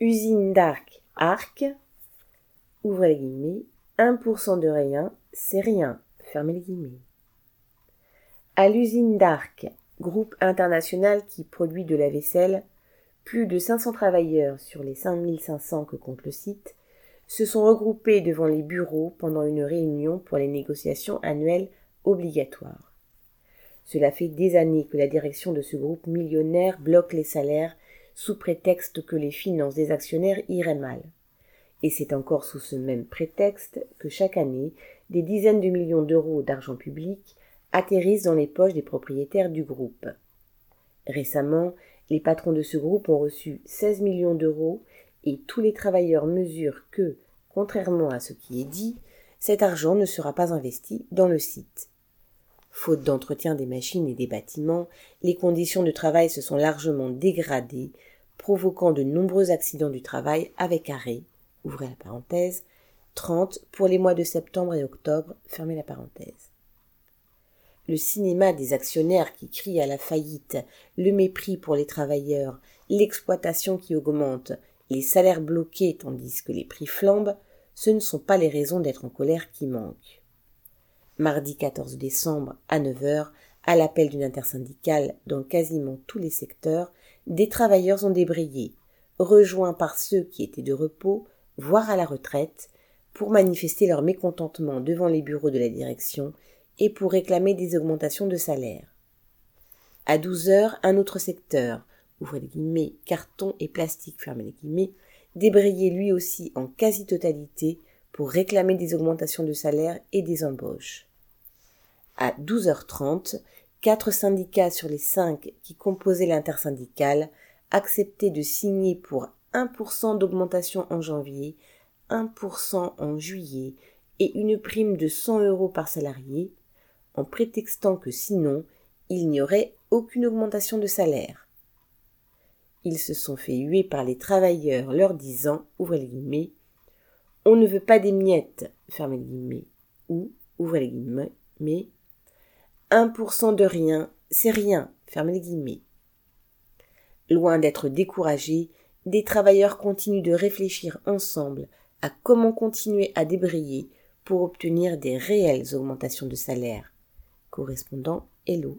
Usine d'Arc, Arc, ouvrez les guillemets, 1% de rien, c'est rien, fermez les guillemets. À l'usine d'Arc, groupe international qui produit de la vaisselle, plus de 500 travailleurs sur les 5500 que compte le site se sont regroupés devant les bureaux pendant une réunion pour les négociations annuelles obligatoires. Cela fait des années que la direction de ce groupe millionnaire bloque les salaires sous prétexte que les finances des actionnaires iraient mal. Et c'est encore sous ce même prétexte que chaque année, des dizaines de millions d'euros d'argent public atterrissent dans les poches des propriétaires du groupe. Récemment, les patrons de ce groupe ont reçu 16 millions d'euros et tous les travailleurs mesurent que, contrairement à ce qui est dit, cet argent ne sera pas investi dans le site. Faute d'entretien des machines et des bâtiments, les conditions de travail se sont largement dégradées, provoquant de nombreux accidents du travail avec arrêt, ouvrez la parenthèse, 30 pour les mois de septembre et octobre, fermez la parenthèse. Le cinéma des actionnaires qui crient à la faillite, le mépris pour les travailleurs, l'exploitation qui augmente, les salaires bloqués tandis que les prix flambent, ce ne sont pas les raisons d'être en colère qui manquent. Mardi 14 décembre, à 9 heures, à l'appel d'une intersyndicale dans quasiment tous les secteurs, des travailleurs ont débrayé, rejoints par ceux qui étaient de repos, voire à la retraite, pour manifester leur mécontentement devant les bureaux de la direction et pour réclamer des augmentations de salaire. À 12 heures, un autre secteur, ouvrez les guillemets, carton et plastique, fermez les guillemets, débrayé lui aussi en quasi-totalité pour réclamer des augmentations de salaire et des embauches. À 12h30, quatre syndicats sur les cinq qui composaient l'intersyndicale acceptaient de signer pour 1% d'augmentation en janvier, 1% en juillet et une prime de 100 euros par salarié, en prétextant que sinon il n'y aurait aucune augmentation de salaire. Ils se sont fait huer par les travailleurs leur disant, ouvrez on ne veut pas des miettes, fermez les guillemets, ou, ouvrez les guillemets, mais 1% de rien, c'est rien, fermez les guillemets. Loin d'être découragés, des travailleurs continuent de réfléchir ensemble à comment continuer à débrayer pour obtenir des réelles augmentations de salaire. Correspondant Hello.